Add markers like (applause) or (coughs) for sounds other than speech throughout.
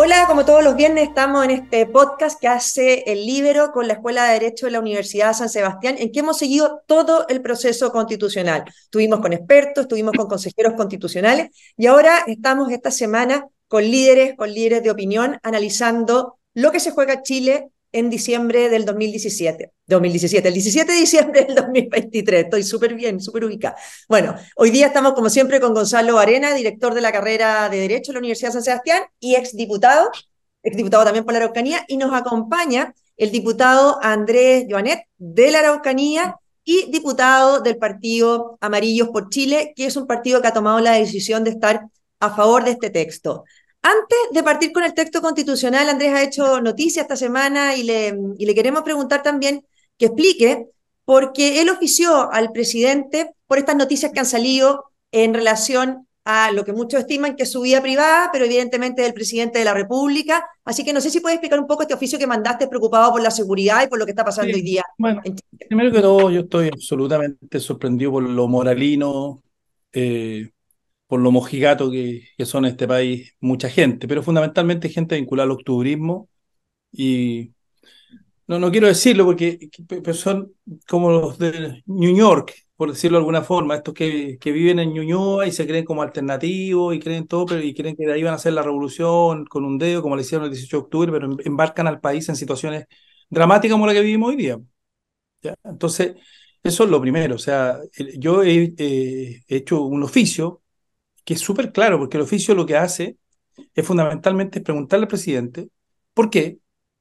Hola, como todos los viernes estamos en este podcast que hace el Libero con la Escuela de Derecho de la Universidad de San Sebastián, en que hemos seguido todo el proceso constitucional. Estuvimos con expertos, estuvimos con consejeros constitucionales y ahora estamos esta semana con líderes, con líderes de opinión, analizando lo que se juega Chile en diciembre del 2017. 2017, el 17 de diciembre del 2023. Estoy súper bien, súper ubicada. Bueno, hoy día estamos como siempre con Gonzalo Arena, director de la carrera de Derecho de la Universidad de San Sebastián y exdiputado, exdiputado también por la Araucanía, y nos acompaña el diputado Andrés Joanet de la Araucanía y diputado del partido Amarillos por Chile, que es un partido que ha tomado la decisión de estar a favor de este texto. Antes de partir con el texto constitucional, Andrés ha hecho noticia esta semana y le, y le queremos preguntar también que explique, porque él ofició al presidente por estas noticias que han salido en relación a lo que muchos estiman que es su vida privada, pero evidentemente del presidente de la República. Así que no sé si puedes explicar un poco este oficio que mandaste preocupado por la seguridad y por lo que está pasando hoy día. Bueno, primero que todo, yo estoy absolutamente sorprendido por lo moralino, eh, por lo mojigato que, que, son este país mucha gente, pero fundamentalmente gente vinculada al octubrismo y no, no quiero decirlo porque son como los de New York, por decirlo de alguna forma, estos que, que viven en Ñuñoa y se creen como alternativos y creen todo, pero y creen que de ahí van a hacer la revolución con un dedo, como le hicieron el 18 de octubre, pero em, embarcan al país en situaciones dramáticas como la que vivimos hoy día. ¿Ya? Entonces, eso es lo primero. O sea, yo he hecho un oficio que es súper claro, porque el oficio lo que hace es fundamentalmente preguntarle al presidente por qué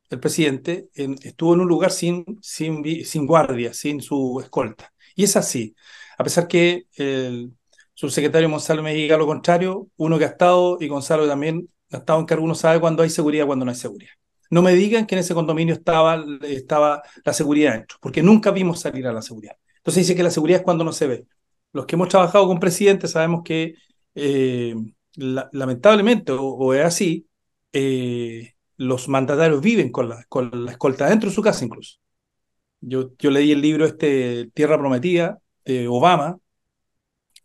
el presidente estuvo en un lugar sin, sin, sin guardia, sin su escolta. Y es así. A pesar que el subsecretario Gonzalo me diga lo contrario, uno que ha estado, y Gonzalo también ha estado en cargo, uno sabe cuándo hay seguridad cuándo no hay seguridad. No me digan que en ese condominio estaba, estaba la seguridad dentro, porque nunca vimos salir a la seguridad. Entonces dice que la seguridad es cuando no se ve. Los que hemos trabajado con presidentes sabemos que eh, lamentablemente, o, es así, eh, los mandatarios viven con la, con la escolta dentro de su casa incluso. Yo, yo leí el libro este Tierra Prometida de Obama,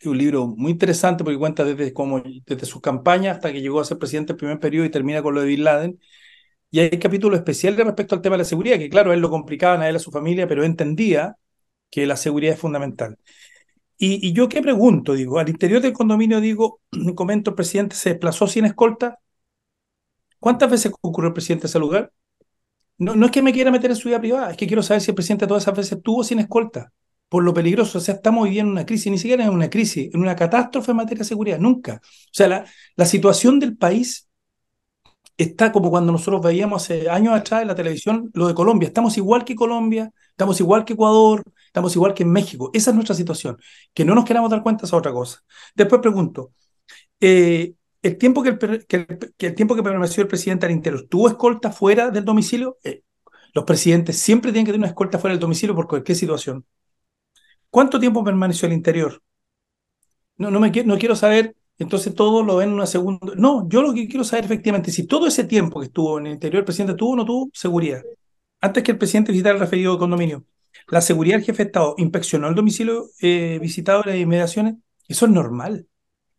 es un libro muy interesante porque cuenta desde, como, desde su campaña hasta que llegó a ser presidente el primer periodo y termina con lo de Bin Laden. Y hay capítulos especiales respecto al tema de la seguridad, que claro, él lo complicaban a él, a su familia, pero entendía que la seguridad es fundamental. Y, yo qué pregunto, digo, al interior del condominio, digo, (clears throat) comento, el presidente se desplazó sin escolta. ¿Cuántas veces ocurrió el presidente a ese lugar? No, no es que me quiera meter en su vida privada, es que quiero saber si el presidente todas esas veces estuvo sin escolta, por lo peligroso. O sea, estamos viviendo en una crisis, ni siquiera en una crisis, en una catástrofe en materia de seguridad, nunca. O sea, la situación del país está como cuando nosotros veíamos hace años atrás en la televisión lo de Colombia. Estamos igual que Colombia, estamos igual que Ecuador, Estamos igual que en México. Esa es nuestra situación. Que no nos queramos dar cuenta es otra cosa. Después pregunto, eh, el, tiempo que, el, tiempo que permaneció el presidente al interior, ¿tuvo escolta fuera del domicilio? Eh, los presidentes siempre tienen que tener una escolta fuera del domicilio por cualquier situación. ¿Cuánto tiempo permaneció al interior? No, no, me, no quiero saber, entonces todo lo ven en una segunda. No, yo lo que quiero saber efectivamente, si todo ese tiempo que estuvo en el interior el presidente tuvo o no tuvo seguridad. Antes que el presidente visitara el referido condominio, la seguridad del jefe de Estado inspeccionó el domicilio eh, visitado las inmediaciones, eso es normal.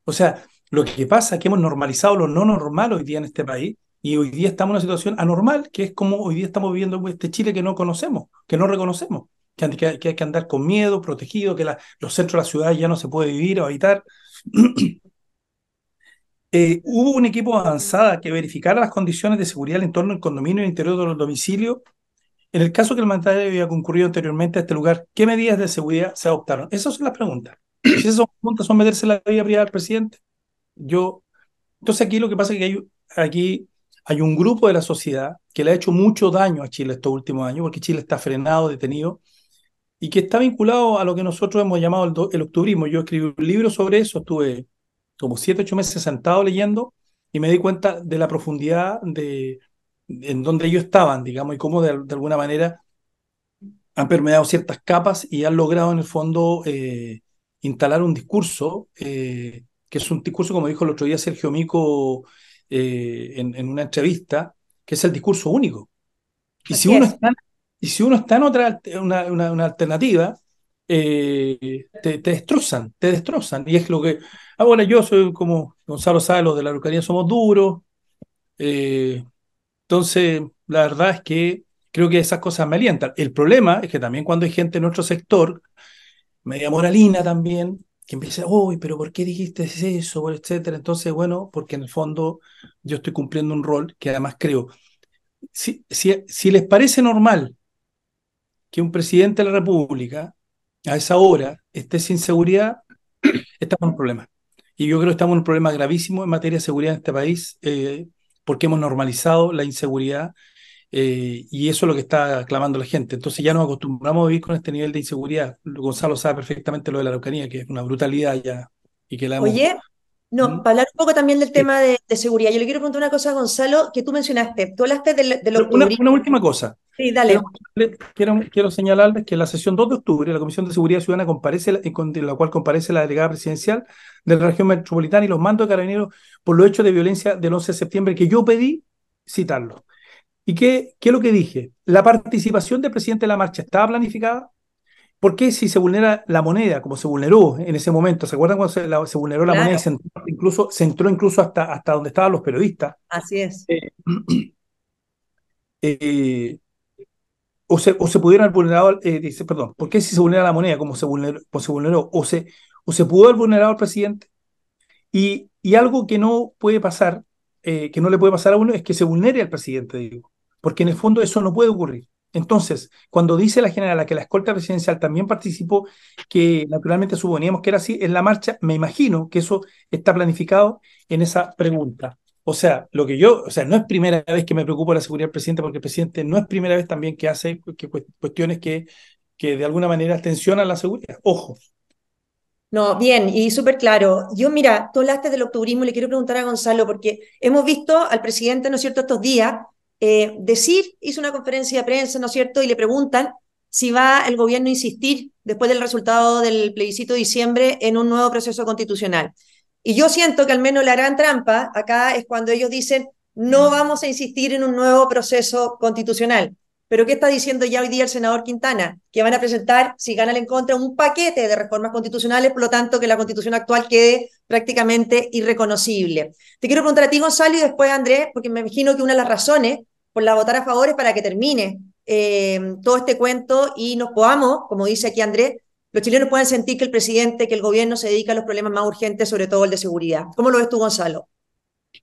O sea, lo que pasa es que hemos normalizado lo no normal hoy día en este país y hoy día estamos en una situación anormal, que es como hoy día estamos viviendo este Chile que no conocemos, que no reconocemos, que, hay que andar con miedo, protegido, que los centros de la ciudad ya no se puede vivir o habitar. (clears throat) Eh, hubo un equipo avanzado que verificara las condiciones de seguridad en torno al condominio y interior de los domicilios en el caso que el mandatario había concurrido anteriormente a este lugar, ¿qué medidas de seguridad se adoptaron? Esas son las preguntas. Si esas preguntas son meterse en la vida privada del presidente, yo... Entonces aquí lo que pasa es que hay, aquí hay un grupo de la sociedad que le ha hecho mucho daño a Chile estos últimos años, porque Chile está frenado, detenido, y que está vinculado a lo que nosotros hemos llamado el, el octubrismo. Yo escribí un libro sobre eso, estuve como siete, ocho meses sentado leyendo y me di cuenta de la profundidad de, en donde ellos estaban, digamos, y cómo de, alguna manera han permeado ciertas capas y han logrado en el fondo eh, instalar un discurso, eh, que es un discurso, como dijo el otro día Sergio Mico eh, en, una entrevista, que es el discurso único. Y si, uno está, y si uno está en otra una, una, alternativa, te, te, destrozan, te destrozan. Y es lo que, ahora yo soy como Gonzalo sabe, los de la Araucanía somos duros, Eh, entonces, la verdad es que creo que esas cosas me alientan. El problema es que también cuando hay gente en nuestro sector, media moralina también, que empieza, uy, pero ¿por qué dijiste eso? Etcétera. Entonces, bueno, porque en el fondo yo estoy cumpliendo un rol que además creo. Si, si, si les parece normal que un presidente de la República a esa hora esté sin seguridad, estamos en un problema. Y yo creo que estamos en un problema gravísimo en materia de seguridad en este país, eh, porque hemos normalizado la inseguridad eh, y eso es lo que está clamando la gente. Entonces ya nos acostumbramos a vivir con este nivel de inseguridad. Gonzalo sabe perfectamente lo de la Araucanía, que es una brutalidad ya. Y que la Oye, no, para hablar un poco también del tema de, seguridad, yo le quiero preguntar una cosa a Gonzalo, que tú mencionaste. Tú hablaste de, de lo una, una, última cosa. Sí, dale. Quiero, quiero, señalarles que en la sesión 2 de octubre, la Comisión de Seguridad Ciudadana comparece, en la cual comparece la delegada presidencial de la región metropolitana y los mandos de carabineros por los hechos de violencia del 11 de septiembre, que yo pedí citarlo. ¿Y qué, qué es lo que dije? La participación del presidente de la marcha estaba planificada. ¿Por qué si se vulnera la moneda, como se vulneró en ese momento? ¿Se acuerdan cuando se, vulneró la moneda y se entró, incluso, se entró incluso hasta, hasta donde estaban los periodistas? Así es. Eh, (clears throat) eh, o, se, o se pudieron haber vulnerado, eh, dice, perdón, ¿por qué si se vulnera la moneda como se vulneró, se vulneró o, se, o se pudo haber vulnerado al presidente? Y, y algo que no puede pasar, que no le puede pasar a uno, es que se vulnere al presidente, digo porque en el fondo eso no puede ocurrir. Entonces, cuando dice la generala que la escolta presidencial también participó, que naturalmente suponíamos que era así, en la marcha, me imagino que eso está planificado en esa pregunta. O sea, lo que yo, o sea, no es primera vez que me preocupo la seguridad del presidente, porque el presidente no es primera vez también que hace cuestiones que, que de alguna manera tensionan la seguridad. Ojo. No, bien, y súper claro. Yo, mira, tú hablaste del octubrismo y le quiero preguntar a Gonzalo, porque hemos visto al presidente, ¿no es cierto?, estos días eh, decir, hizo una conferencia de prensa, ¿no es cierto? Y le preguntan si va el gobierno a insistir, después del resultado del plebiscito de diciembre, en un nuevo proceso constitucional. Y yo siento que al menos la gran trampa acá es cuando ellos dicen, no vamos a insistir en un nuevo proceso constitucional. Pero ¿qué está diciendo ya hoy día el senador Quintana? Que van a presentar, si ganan en contra, un paquete de reformas constitucionales, por lo tanto que la constitución actual quede prácticamente irreconocible. Te quiero preguntar a ti, Gonzalo, y después a Andrés, porque me imagino que una de las razones por la votar a favor es para que termine eh, todo este cuento y nos podamos, como dice aquí Andrés, los chilenos puedan sentir que el presidente, que el gobierno se dedica a los problemas más urgentes, sobre todo el de seguridad. ¿Cómo lo ves tú, Gonzalo?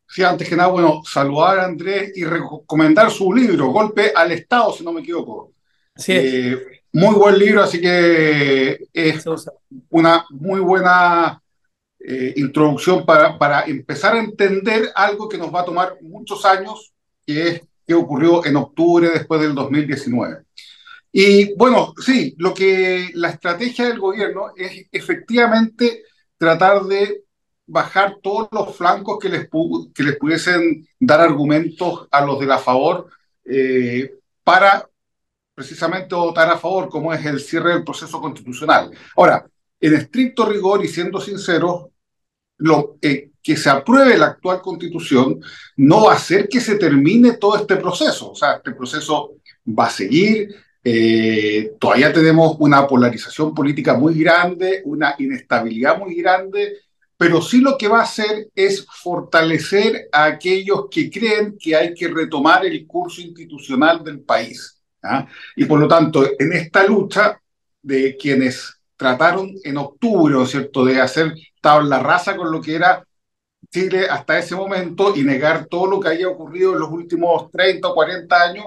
Sí, antes que nada, bueno, saludar a Andrés y recomendar su libro, Golpe al Estado, si no me equivoco. Sí. Eh, muy buen libro, así que es una muy buena eh, introducción para, para empezar a entender algo que nos va a tomar muchos años, que es que ocurrió en octubre después del 2019. Y bueno, sí, lo que la estrategia del gobierno es efectivamente tratar de bajar todos los flancos que les, que les pudiesen dar argumentos a los de la favor eh, para precisamente votar a favor, como es el cierre del proceso constitucional. Ahora, en estricto rigor y siendo sinceros, lo, eh, que se apruebe la actual constitución no va a hacer que se termine todo este proceso. O sea, este proceso va a seguir. Eh, todavía tenemos una polarización política muy grande, una inestabilidad muy grande, pero sí lo que va a hacer es fortalecer a aquellos que creen que hay que retomar el curso institucional del país. ¿ah? Y por lo tanto, en esta lucha de quienes trataron en octubre, ¿cierto?, de hacer tabla rasa con lo que era Chile hasta ese momento y negar todo lo que haya ocurrido en los últimos 30 o 40 años,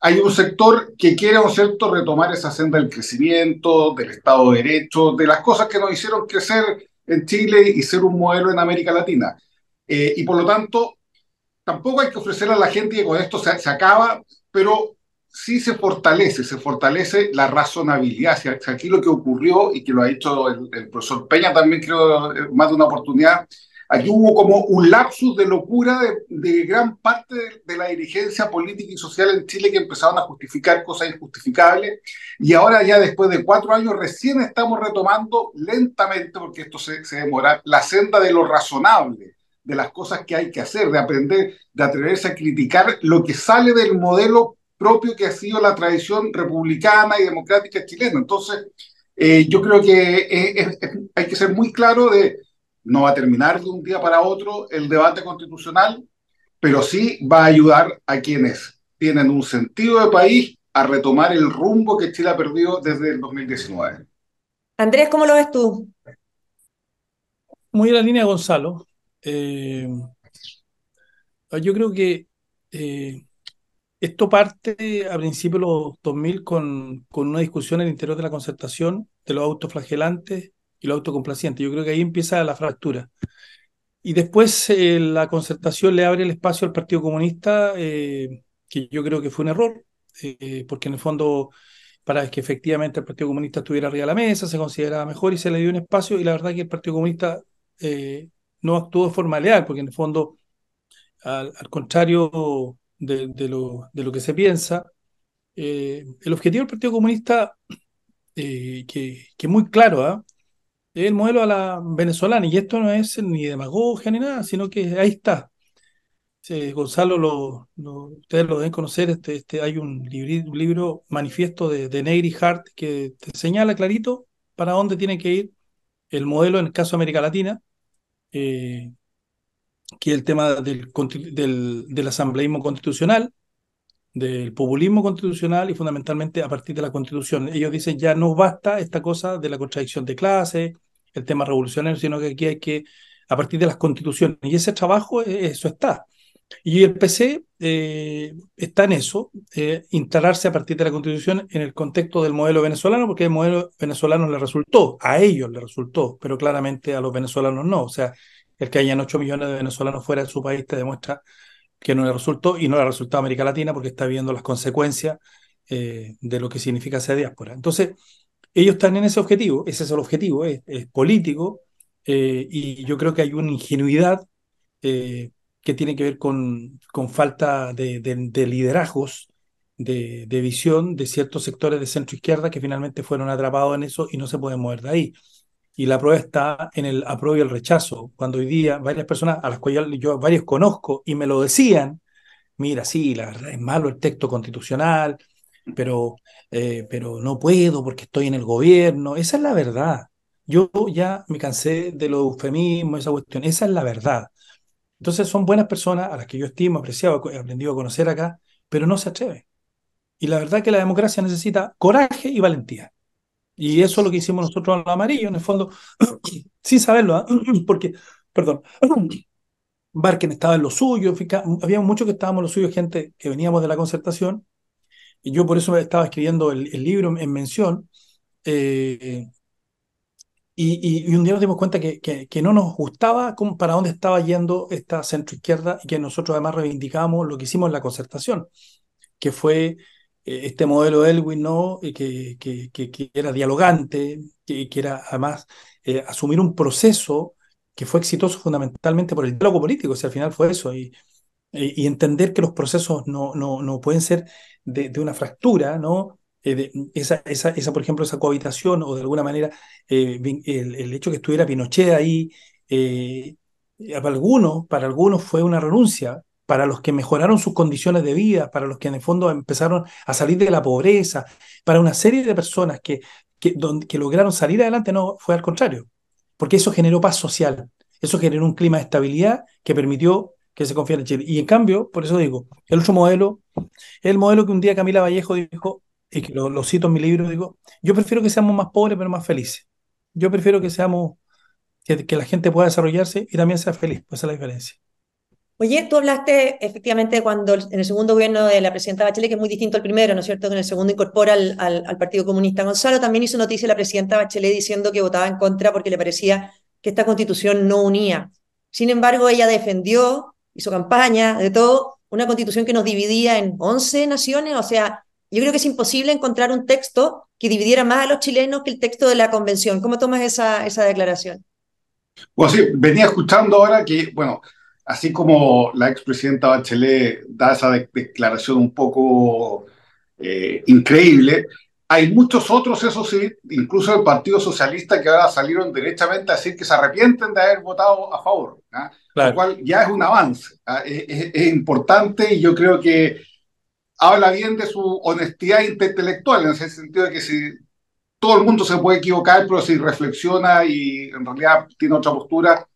hay un sector que quiere, un cierto?, retomar esa senda del crecimiento, del Estado de Derecho, de las cosas que nos hicieron crecer en Chile y ser un modelo en América Latina. Eh, y por lo tanto, tampoco hay que ofrecerle a la gente que con esto se, acaba, pero sí se fortalece, se fortalece la razonabilidad. Si aquí lo que ocurrió y que lo ha dicho el, el profesor Peña también creo más de una oportunidad, Aquí hubo como un lapsus de locura de, gran parte de, la dirigencia política y social en Chile que empezaron a justificar cosas injustificables y ahora ya después de cuatro años recién estamos retomando lentamente, porque esto se, se demora, la senda de lo razonable, de las cosas que hay que hacer, de aprender, de atreverse a criticar lo que sale del modelo propio que ha sido la tradición republicana y democrática chilena. Entonces, eh, yo creo que hay que ser muy claro de no va a terminar de un día para otro el debate constitucional. pero sí va a ayudar a quienes tienen un sentido de país a retomar el rumbo que Chile ha perdido desde el 2019. Andrés, ¿cómo lo ves tú? Muy en la línea de Gonzalo. Eh, yo creo que eh, esto parte a principios de los 2000 con, con una discusión en el interior de la concertación de los autoflagelantes y los autocomplacientes. Yo creo que ahí empieza la fractura. Y después eh, la concertación le abre el espacio al Partido Comunista, que yo creo que fue un error, porque en el fondo para que efectivamente el Partido Comunista estuviera arriba de la mesa, se consideraba mejor y se le dio un espacio y la verdad que el Partido Comunista eh, no actuó de forma leal, porque en el fondo, al, contrario de, lo, de, lo, que se piensa, eh, el objetivo del Partido Comunista, eh, que, es muy claro, ¿ah? Es el modelo a la venezolana, y esto no es ni demagogia ni nada, sino que ahí está. Gonzalo, lo, ustedes lo deben conocer, este, este, hay un, libro, manifiesto de, de Negri Hart que te señala clarito para dónde tiene que ir el modelo en el caso de América Latina, eh, que es el tema del, del, asambleísmo constitucional, del populismo constitucional y fundamentalmente a partir de la constitución. Ellos dicen ya no basta esta cosa de la contradicción de clase, el tema revolucionario, sino que aquí hay que, a partir de las constituciones, y ese trabajo, eh, eso está. Y el PC eh, está en eso, eh, instalarse a partir de la constitución en el contexto del modelo venezolano, porque el modelo venezolano le resultó, a ellos le resultó, pero claramente a los venezolanos no. O sea, el que hayan 8 millones de venezolanos fuera de su país te demuestra que no le resultó y no le ha a América Latina porque está viendo las consecuencias eh, de lo que significa ser diáspora. Entonces, ellos están en ese objetivo, ese es el objetivo, es, político, y yo creo que hay una ingenuidad que tiene que ver con, con falta de, de, liderazgos, de, de, visión de ciertos sectores de centro izquierda que finalmente fueron atrapados en eso y no se pueden mover de ahí. Y la prueba está en el apruebo y el rechazo. Cuando hoy día varias personas a las cuales yo varios conozco y me lo decían, mira, sí, la verdad es malo el texto constitucional, pero, eh, pero no puedo porque estoy en el gobierno. Esa es la verdad. Yo ya me cansé de los eufemismos, esa cuestión. Esa es la verdad. Entonces son buenas personas a las que yo estimo, apreciado, he aprendido a conocer acá, pero no se atreven. Y la verdad es que la democracia necesita coraje y valentía. Y eso es lo que hicimos nosotros en lo amarillo, en el fondo, (coughs) sin saberlo, ¿ah? (coughs) porque, perdón, (coughs) Barken estaba en lo suyo, había muchos que estábamos en lo suyo, gente que veníamos de la concertación, y yo por eso estaba escribiendo el, libro en mención, eh, y, un día nos dimos cuenta que, que, no nos gustaba para dónde estaba yendo esta centroizquierda y que nosotros además reivindicábamos lo que hicimos en la concertación, que fue este modelo de Elwin, ¿no? que, que, que, era dialogante, que, que era además eh, asumir un proceso que fue exitoso fundamentalmente por el diálogo político, o sea, al final fue eso, y, y entender que los procesos no, no, no pueden ser de, de una fractura, ¿no? Eh, esa, esa, esa, por ejemplo, esa cohabitación o de alguna manera eh, el, el, hecho que estuviera Pinochet ahí, eh, para algunos, para algunos fue una renuncia, para los que mejoraron sus condiciones de vida, para los que en el fondo empezaron a salir de la pobreza, para una serie de personas que, que, que lograron salir adelante, no, fue al contrario, porque eso generó paz social, eso generó un clima de estabilidad que permitió que se confiara en Chile. Y en cambio, por eso digo, el otro modelo, el modelo que un día Camila Vallejo dijo, y que lo, cito en mi libro, digo, yo prefiero que seamos más pobres pero más felices. Yo prefiero que seamos, que, la gente pueda desarrollarse y también sea feliz, pues esa es la diferencia. Oye, tú hablaste efectivamente cuando en el segundo gobierno de la presidenta Bachelet, que es muy distinto al primero, ¿no es cierto? Que en el segundo incorpora al, al, Partido Comunista. Gonzalo también hizo noticia la presidenta Bachelet diciendo que votaba en contra porque le parecía que esta constitución no unía. Sin embargo, ella defendió, hizo campaña, de todo, una constitución que nos dividía en 11 naciones, o sea, yo creo que es imposible encontrar un texto que dividiera más a los chilenos que el texto de la convención. ¿Cómo tomas esa, esa declaración? Bueno, sí, venía escuchando ahora que, bueno, así como la expresidenta Bachelet da esa declaración un poco eh, increíble, hay muchos otros, eso sí, incluso el Partido Socialista, que ahora salieron derechamente a decir que se arrepienten de haber votado a favor, ¿ah? lo cual ya es un avance, ¿ah? es, es, importante y yo creo que habla bien de su honestidad intelectual, en ese sentido de que si todo el mundo se puede equivocar, pero si reflexiona y en realidad tiene otra postura,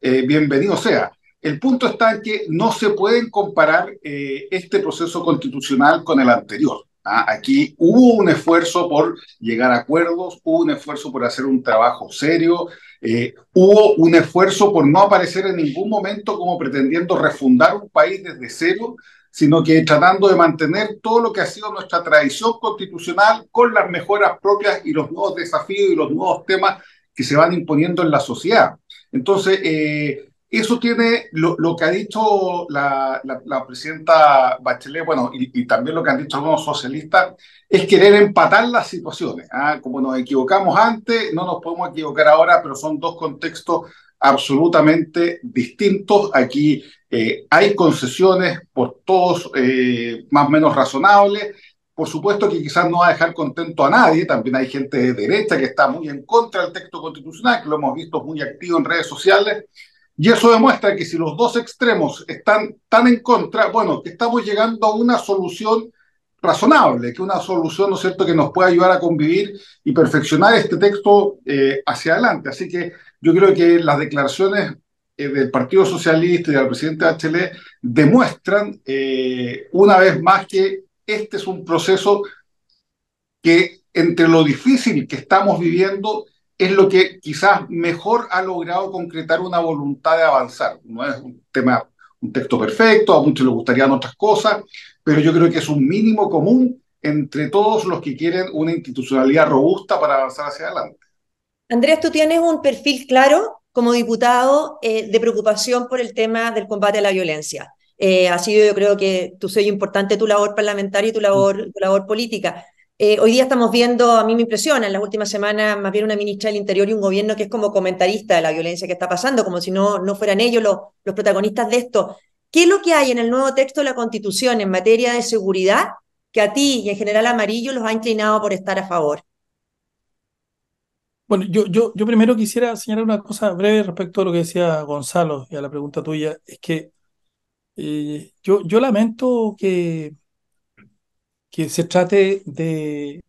eh, bienvenido sea. El punto está en que no se pueden comparar eh, este proceso constitucional con el anterior. ¿ah? Aquí hubo un esfuerzo por llegar a acuerdos, hubo un esfuerzo por hacer un trabajo serio, eh, hubo un esfuerzo por no aparecer en ningún momento como pretendiendo refundar un país desde cero, sino que tratando de mantener todo lo que ha sido nuestra tradición constitucional con las mejoras propias y los nuevos desafíos y los nuevos temas que se van imponiendo en la sociedad. Entonces, eh, eso tiene lo, que ha dicho la, presidenta Bachelet, bueno, y, también lo que han dicho algunos socialistas, es querer empatar las situaciones. ¿ah? Como nos equivocamos antes, no nos podemos equivocar ahora, pero son dos contextos absolutamente distintos. Aquí eh, hay concesiones por todos eh, más o menos razonables. Por supuesto que quizás no va a dejar contento a nadie, también hay gente de derecha que está muy en contra del texto constitucional, que lo hemos visto muy activo en redes sociales, y eso demuestra que si los dos extremos están tan en contra, bueno, que estamos llegando a una solución razonable, que una solución, ¿no es cierto?, que nos pueda ayudar a convivir y perfeccionar este texto eh, hacia adelante. Así que yo creo que las declaraciones eh, del Partido Socialista y del presidente Bachelet demuestran eh, una vez más que este es un proceso que entre lo difícil que estamos viviendo es lo que quizás mejor ha logrado concretar una voluntad de avanzar. No es un tema, un texto perfecto, a muchos les gustarían otras cosas, pero yo creo que es un mínimo común entre todos los que quieren una institucionalidad robusta para avanzar hacia adelante. Andrés, tú tienes un perfil claro como diputado eh, de preocupación por el tema del combate a la violencia. Eh, ha sido, yo creo que tu sello importante, tu labor parlamentaria y tu labor, tu labor política. Eh, hoy día estamos viendo, a mí me impresiona, en las últimas semanas, más bien una ministra del Interior y un gobierno que es como comentarista de la violencia que está pasando, como si no, no fueran ellos los, los protagonistas de esto. ¿Qué es lo que hay en el nuevo texto de la Constitución en materia de seguridad que a ti y en general Amarillo los ha inclinado por estar a favor? Bueno, yo, yo, yo primero quisiera señalar una cosa breve respecto a lo que decía Gonzalo y a la pregunta tuya. Es que eh, yo, yo lamento que que se trate de,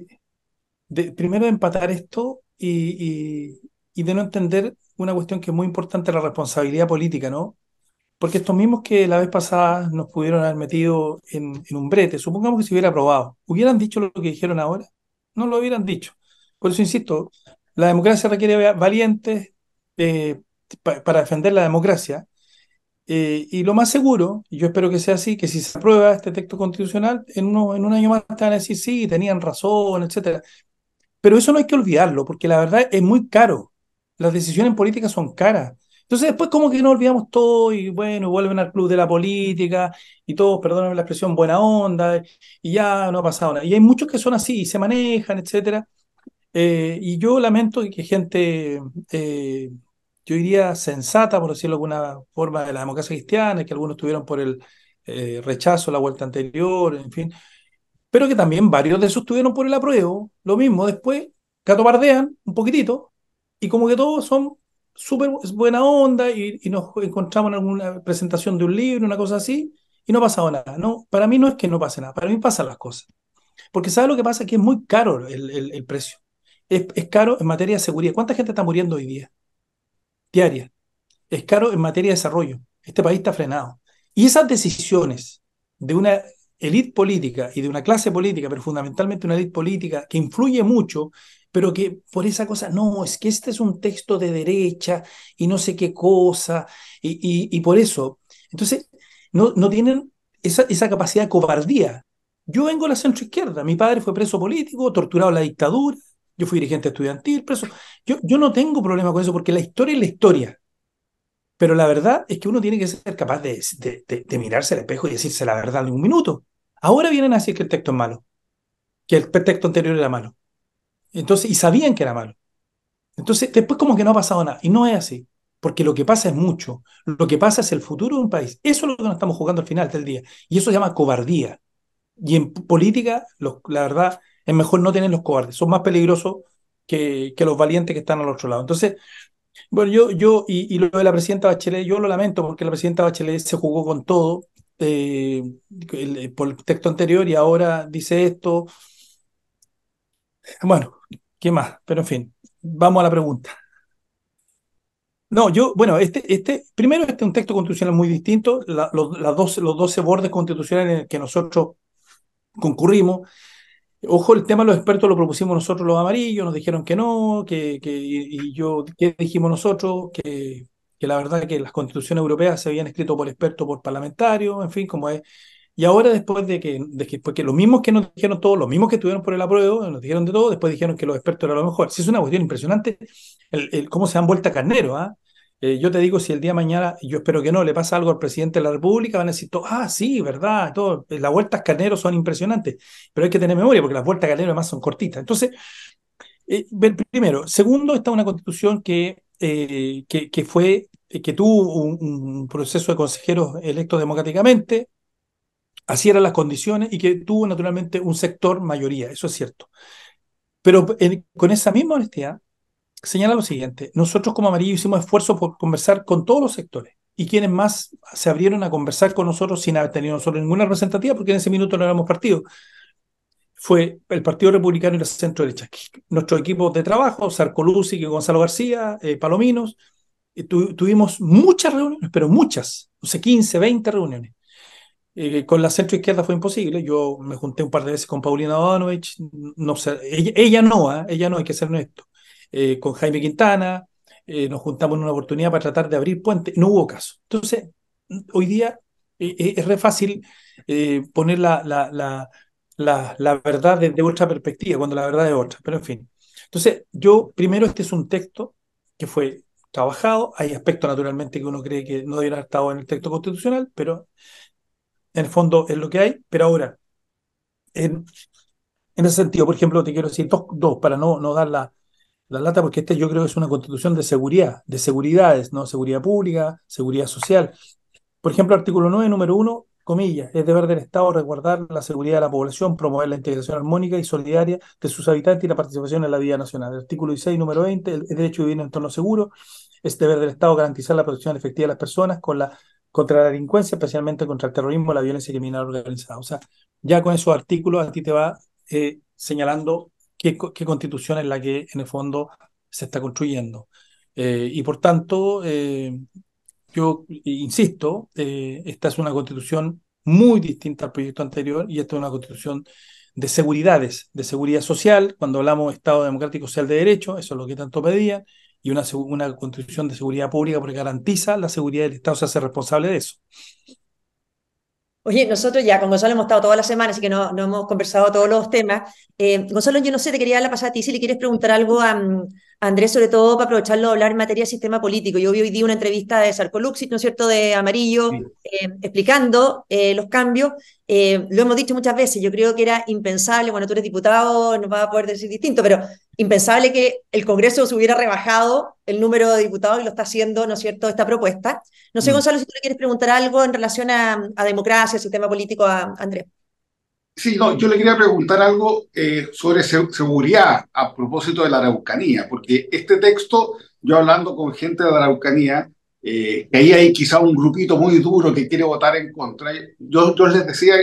primero empatar esto y, y, de no entender una cuestión que es muy importante, la responsabilidad política, ¿no? Porque estos mismos que la vez pasada nos pudieron haber metido en, en un brete, supongamos que se hubiera aprobado, ¿hubieran dicho lo que dijeron ahora? No lo hubieran dicho. Por eso insisto, la democracia requiere valientes eh, para defender la democracia eh, y lo más seguro, y yo espero que sea así, que si se aprueba este texto constitucional, en, uno, en un año más te van a decir sí, tenían razón, etc. Pero eso no hay que olvidarlo, porque la verdad es muy caro. Las decisiones políticas son caras. Entonces después como que no olvidamos todo y bueno, vuelven al club de la política y todos, perdónenme la expresión, buena onda y ya no ha pasado nada. Y hay muchos que son así, y se manejan, etc. Eh, y yo lamento que gente eh, yo diría, sensata, por decirlo de alguna forma, de la democracia cristiana, que algunos tuvieron por el eh, rechazo la vuelta anterior, en fin, pero que también varios de esos tuvieron por el apruebo, lo mismo, después catobardean un poquitito y como que todos son súper buena onda y, nos encontramos en alguna presentación de un libro, una cosa así, y no ha pasado nada. No, para mí no es que no pase nada, para mí pasan las cosas. Porque ¿sabe lo que pasa? Que es muy caro el, el, precio. Es, es, caro en materia de seguridad. ¿Cuánta gente está muriendo hoy día? Diaria. Es caro en materia de desarrollo. Este país está frenado. Y esas decisiones de una élite política y de una clase política, pero fundamentalmente una élite política que influye mucho, pero que por esa cosa, no, es que este es un texto de derecha y no sé qué cosa, y, por eso. Entonces, no, no tienen esa, esa capacidad de cobardía. Yo vengo de la centroizquierda, mi padre fue preso político, torturado en la dictadura, yo fui dirigente estudiantil, preso. Yo, yo no tengo problema con eso porque la historia es la historia. Pero la verdad es que uno tiene que ser capaz de, mirarse al espejo y decirse la verdad en un minuto. Ahora vienen a decir que el texto es malo, que el texto anterior era malo. Entonces, y sabían que era malo. Entonces, después como que no ha pasado nada. Y no es así. Porque lo que pasa es mucho. Lo que pasa es el futuro de un país. Eso es lo que nos estamos jugando al final del día. Y eso se llama cobardía. Y en política, la verdad, es mejor no tener los cobardes, son más peligrosos que, que los valientes que están al otro lado. Entonces, bueno, yo, yo y, lo de la presidenta Bachelet, yo lo lamento porque la presidenta Bachelet se jugó con todo eh, por el texto anterior y ahora dice esto. Bueno, ¿qué más? Pero en fin, vamos a la pregunta. No, yo, bueno, este, este, primero este es un texto constitucional muy distinto, los, las 12, los 12 bordes constitucionales en que nosotros concurrimos. Ojo, el tema de los expertos lo propusimos nosotros los amarillos, nos dijeron que no, que, que y, yo, ¿qué dijimos nosotros? Que, que la verdad que las constituciones europeas se habían escrito por expertos, por parlamentarios, en fin, como es. Y ahora después de que, de que los mismos que nos dijeron todos, los mismos que estuvieron por el apruebo, nos dijeron de todo, después dijeron que los expertos eran lo mejor. Si es una cuestión impresionante, el, cómo se han vuelto a carnero, ¿ah? Yo te digo, si el día de mañana, yo espero que no, le pasa algo al presidente de la República, van a decir, ah, sí, verdad, todo, las vueltas carneros son impresionantes, pero hay que tener memoria porque las vueltas carneros además son cortitas. Entonces, eh, primero. Segundo, está una constitución que, eh, que, fue, que tuvo un, proceso de consejeros electos democráticamente, así eran las condiciones, y que tuvo naturalmente un sector mayoría, eso es cierto. Pero con esa misma honestidad, señala lo siguiente, nosotros como Amarillo hicimos esfuerzos por conversar con todos los sectores y quienes más se abrieron a conversar con nosotros sin haber tenido nosotros ninguna representativa, porque en ese minuto no éramos partido, fue el Partido Republicano y la centro derecha. Nuestro equipo de trabajo, Sarcolucci y Gonzalo García, eh, Palominos, tuvimos muchas reuniones, pero muchas, no sé, 15, 20 reuniones. Eh, con la centro izquierda fue imposible. Yo me junté un par de veces con Paulina Donovich, no ella no, ¿eh? ella no, hay que ser honesto. Eh, con Jaime Quintana, eh, nos juntamos en una oportunidad para tratar de abrir puentes, no hubo caso. Entonces, hoy día eh, es re fácil poner la, la, la, la, verdad desde otra perspectiva, cuando la verdad es otra, pero en fin. Entonces, yo, primero, este es un texto que fue trabajado, hay aspectos naturalmente que uno cree que no deberían haber estado en el texto constitucional, pero en el fondo es lo que hay, pero ahora, en, en ese sentido, por ejemplo, te quiero decir dos, dos para no, no dar la, la lata porque este yo creo que es una constitución de seguridad, de seguridades, ¿no? Seguridad pública, seguridad social. Por ejemplo, artículo 9, número 1, comillas, es deber del Estado resguardar la seguridad de la población, promover la integración armónica y solidaria de sus habitantes y la participación en la vida nacional. artículo 16, número 20, el, derecho a vivir en entorno seguro, es deber del Estado garantizar la protección efectiva de las personas con la, contra la delincuencia, especialmente contra el terrorismo, la violencia criminal organizada. O sea, ya con esos artículos a ti te va eh, señalando qué, constitución es la que en el fondo se está construyendo. Eh, y por tanto, eh, yo insisto, eh, esta es una constitución muy distinta al proyecto anterior y esta es una constitución de seguridades, de seguridad social, cuando hablamos de Estado democrático social de derecho, eso es lo que tanto pedían, y una, una constitución de seguridad pública porque garantiza la seguridad del Estado, se hace responsable de eso. Oye, nosotros ya con Gonzalo hemos estado toda la semana, así que no, no hemos conversado todos los temas. Eh, Gonzalo, yo no sé, te quería dar la pasada a ti si le quieres preguntar algo a, Andrés, sobre todo para aprovecharlo hablar en materia de sistema político. Yo vi hoy día una entrevista de Sarcoluxi, ¿no es cierto?, de Amarillo, eh, explicando eh, los cambios. Eh, lo hemos dicho muchas veces, yo creo que era impensable, bueno, tú eres diputado, no vas a poder decir distinto, pero impensable que el Congreso se hubiera rebajado el número de diputados y lo está haciendo, ¿no es cierto?, esta propuesta. No sé, mm. Gonzalo, si tú le quieres preguntar algo en relación a, a democracia, sistema político, a Andrés. Sí, no, yo le quería preguntar algo eh, sobre seguridad a propósito de la Araucanía, porque este texto, yo hablando con gente de la Araucanía, eh, que ahí hay quizá un grupito muy duro que quiere votar en contra. Yo, yo les decía,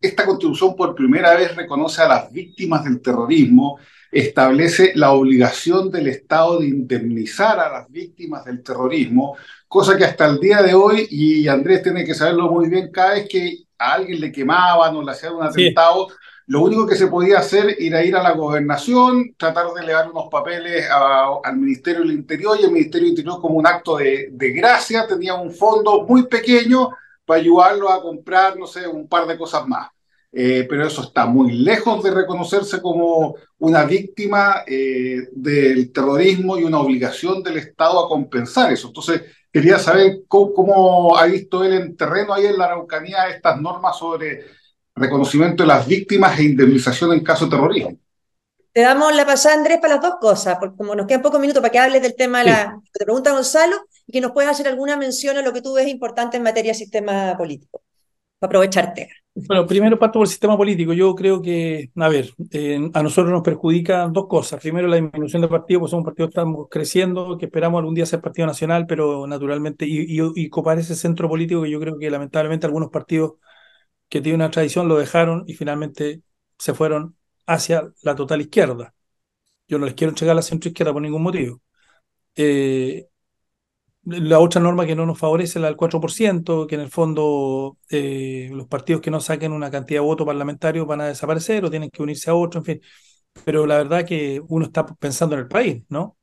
esta constitución por primera vez reconoce a las víctimas del terrorismo, establece la obligación del Estado de indemnizar a las víctimas del terrorismo, cosa que hasta el día de hoy, y Andrés tiene que saberlo muy bien, cada vez que a alguien le quemaban o le hacían un atentado, lo único que se podía hacer era ir a la gobernación, tratar de elevar unos papeles al Ministerio del Interior y el Ministerio del Interior como un acto de, de gracia tenía un fondo muy pequeño para ayudarlo a comprar, no sé, un par de cosas más. Eh, pero eso está muy lejos de reconocerse como una víctima eh, del terrorismo y una obligación del Estado a compensar eso. Entonces, Quería saber cómo, ha visto él en terreno ahí en la Araucanía estas normas sobre reconocimiento de las víctimas e indemnización en caso de terrorismo. Te damos la pasada, Andrés, para las dos cosas, porque como nos quedan pocos minutos para que hables del tema de la que te pregunta Gonzalo y que nos puedas hacer alguna mención a lo que tú ves importante en materia de sistema político, para aprovecharte. Bueno, primero parto por el sistema político. Yo creo que, a ver, eh, a nosotros nos perjudica dos cosas. Primero, la disminución de partidos, pues somos un partido que estamos creciendo, que esperamos algún día ser partido nacional, pero naturalmente, y, y, copar ese centro político que yo creo que lamentablemente algunos partidos que tienen una tradición lo dejaron y finalmente se fueron hacia la total izquierda. Yo no les quiero entregar la centro izquierda por ningún motivo. Eh, la otra norma que no nos favorece, la del 4%, que en el fondo eh, los partidos que no saquen una cantidad de votos parlamentarios van a desaparecer o tienen que unirse a otro, en fin. Pero la verdad que uno está pensando en el país, ¿no?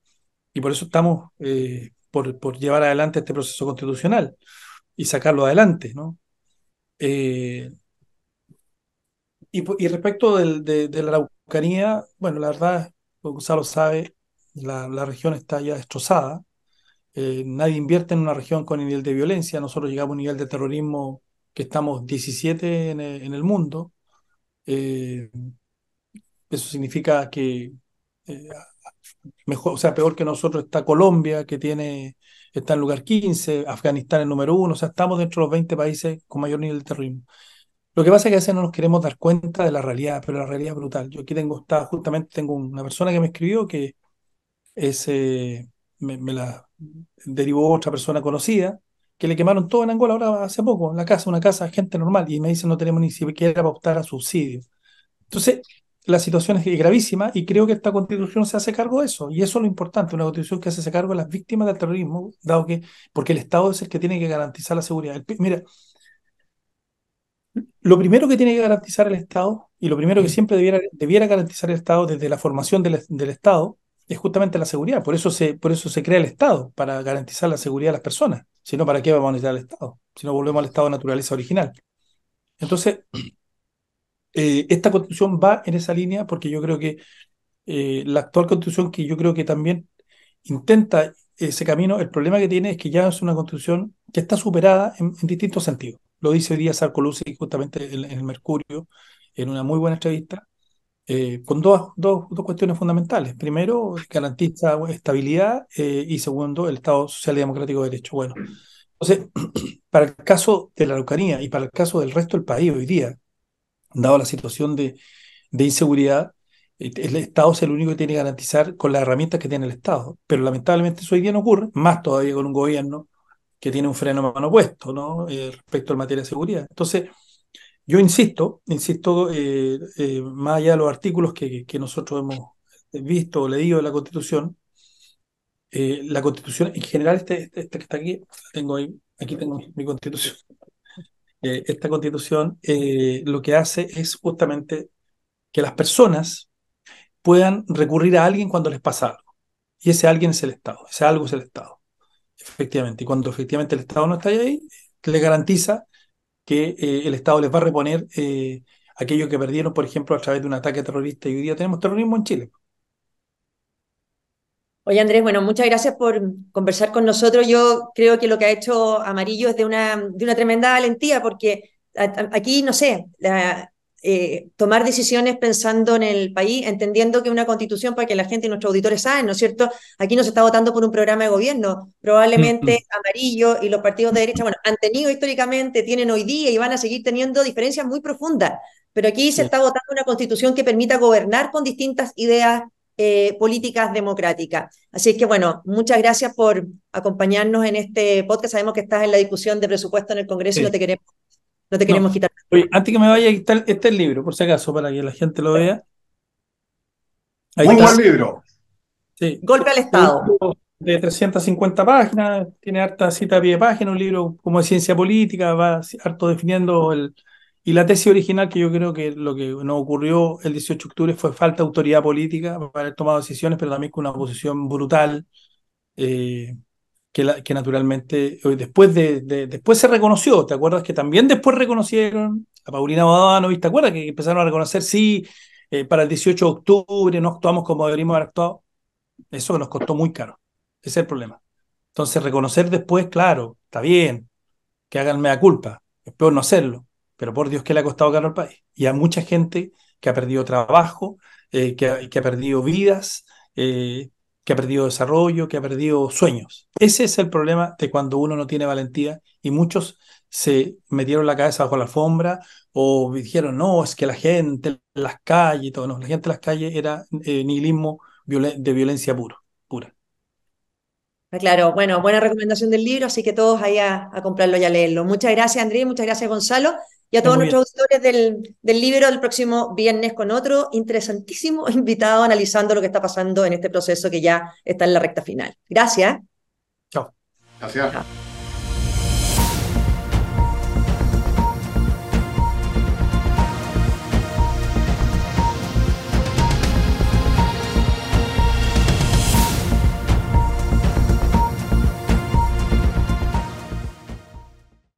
Y por eso estamos eh, por, por, llevar adelante este proceso constitucional y sacarlo adelante, ¿no? Eh, y, y, respecto del, de, la Araucanía, bueno, la verdad, Gonzalo sabe, la, la región está ya destrozada eh, nadie invierte en una región con nivel de violencia. Nosotros llegamos a un nivel de terrorismo que estamos 17 en, el, en el mundo. Eh, eso significa que eh, mejor, o sea, peor que nosotros está Colombia, que tiene, está en lugar 15, Afganistán el número uno, o sea, estamos dentro de los 20 países con mayor nivel de terrorismo. Lo que pasa es que a veces no nos queremos dar cuenta de la realidad, pero la realidad es brutal. Yo aquí tengo, está, justamente tengo una persona que me escribió que es, me, la derivó otra persona conocida, que le quemaron todo en Angola ahora hace poco, la casa, una casa, gente normal, y me dice no tenemos ni siquiera para optar a subsidios. Entonces, la situación es gravísima y creo que esta constitución se hace cargo de eso, y eso es lo importante, una constitución que hace cargo de las víctimas del terrorismo, dado que, porque el Estado es el que tiene que garantizar la seguridad. mira, lo primero que tiene que garantizar el Estado, y lo primero que siempre debiera, debiera garantizar el Estado desde la formación del, del Estado, es justamente la seguridad. Por eso, se, por eso se crea el Estado, para garantizar la seguridad de las personas. Si no, ¿para qué vamos a necesitar el Estado? Si no, volvemos al estado de naturaleza original. Entonces, (clears throat) eh, esta constitución va en esa línea porque yo creo que eh, la actual constitución, que yo creo que también intenta ese camino, el problema que tiene es que ya es una constitución que está superada en, distintos sentidos. Lo dice hoy día Sarkozy justamente en el Mercurio, en una muy buena entrevista, eh, con dos, dos, dos, cuestiones fundamentales. Primero, garantiza estabilidad eh, y segundo, el Estado Social y Democrático de Derecho. Bueno, entonces, (clears throat) para el caso de la Araucanía y para el caso del resto del país hoy día, dado la situación de, de inseguridad, eh, el Estado es el único que tiene que garantizar con las herramientas que tiene el Estado. Pero lamentablemente eso hoy día no ocurre, más todavía con un gobierno que tiene un freno a mano puesto ¿no? respecto a materia de seguridad. Entonces, yo insisto, insisto, eh, eh, más allá de los artículos que, nosotros hemos visto o leído de la Constitución, eh, la Constitución en general, este, este, este, que está aquí, tengo ahí, aquí tengo mi, Constitución. (laughs) esta Constitución lo que hace es justamente que las personas puedan recurrir a alguien cuando les pasa algo. Y ese alguien es el Estado, ese algo es el Estado, efectivamente. Y cuando efectivamente el Estado no está ahí, le garantiza que eh, el Estado les va a reponer eh, aquello que perdieron, por ejemplo, a través de un ataque terrorista. Y hoy día tenemos terrorismo en Chile. Oye, Andrés, bueno, muchas gracias por conversar con nosotros. Yo creo que lo que ha hecho Amarillo es de una, de una tremenda valentía, porque aquí, no sé, la, eh, tomar decisiones pensando en el país, entendiendo que una constitución, para que la gente y nuestros auditores saben, ¿no es cierto? Aquí no se está votando por un programa de gobierno. Probablemente mm, mm. Amarillo y los partidos de derecha, bueno, han tenido históricamente, tienen hoy día y van a seguir teniendo diferencias muy profundas. Pero aquí se está votando una constitución que permita gobernar con distintas ideas eh, políticas democráticas. Así que bueno, muchas gracias por acompañarnos en este podcast. Sabemos que estás en la discusión de presupuesto en el Congreso y no te queremos no te queremos quitar. Oye, antes que me vaya, este es el libro, por si acaso, para que la gente lo vea. Muy buen libro. Sí. Golpe al Estado. De 350 páginas, tiene harta cita a pie de página, un libro como de ciencia política, va harto definiendo el. Y la tesis original, que yo creo que lo que nos ocurrió el 18 de octubre fue falta de autoridad política para haber tomado decisiones, pero también con una posición brutal. Eh, que, naturalmente después de, después se reconoció, ¿te acuerdas que también después reconocieron a Paulina Bodanovich, ¿te acuerdas que empezaron a reconocer, sí, eh, para el 18 de octubre no actuamos como deberíamos haber actuado? Eso que nos costó muy caro, ese es el problema. Entonces reconocer después, claro, está bien, que hagan mea culpa, es peor no hacerlo, pero por Dios que le ha costado caro al país. Y hay mucha gente que ha perdido trabajo, eh, que, que, ha perdido vidas, eh, que ha perdido desarrollo, que ha perdido sueños. Ese es el problema de cuando uno no tiene valentía y muchos se metieron la cabeza bajo la alfombra o dijeron, no, es que la gente en las calles y todo, no, la gente en las calles era eh, nihilismo de violencia puro, pura. Ah, claro, bueno, buena recomendación del libro, así que todos ahí a, a comprarlo y a leerlo. Muchas gracias, Andrés, muchas gracias, Gonzalo y a todos nuestros auditores del, del libro del próximo viernes con otro interesantísimo (laughs) invitado analizando lo que está pasando en este proceso que ya está en la recta final. Gracias. Chao. Gracias.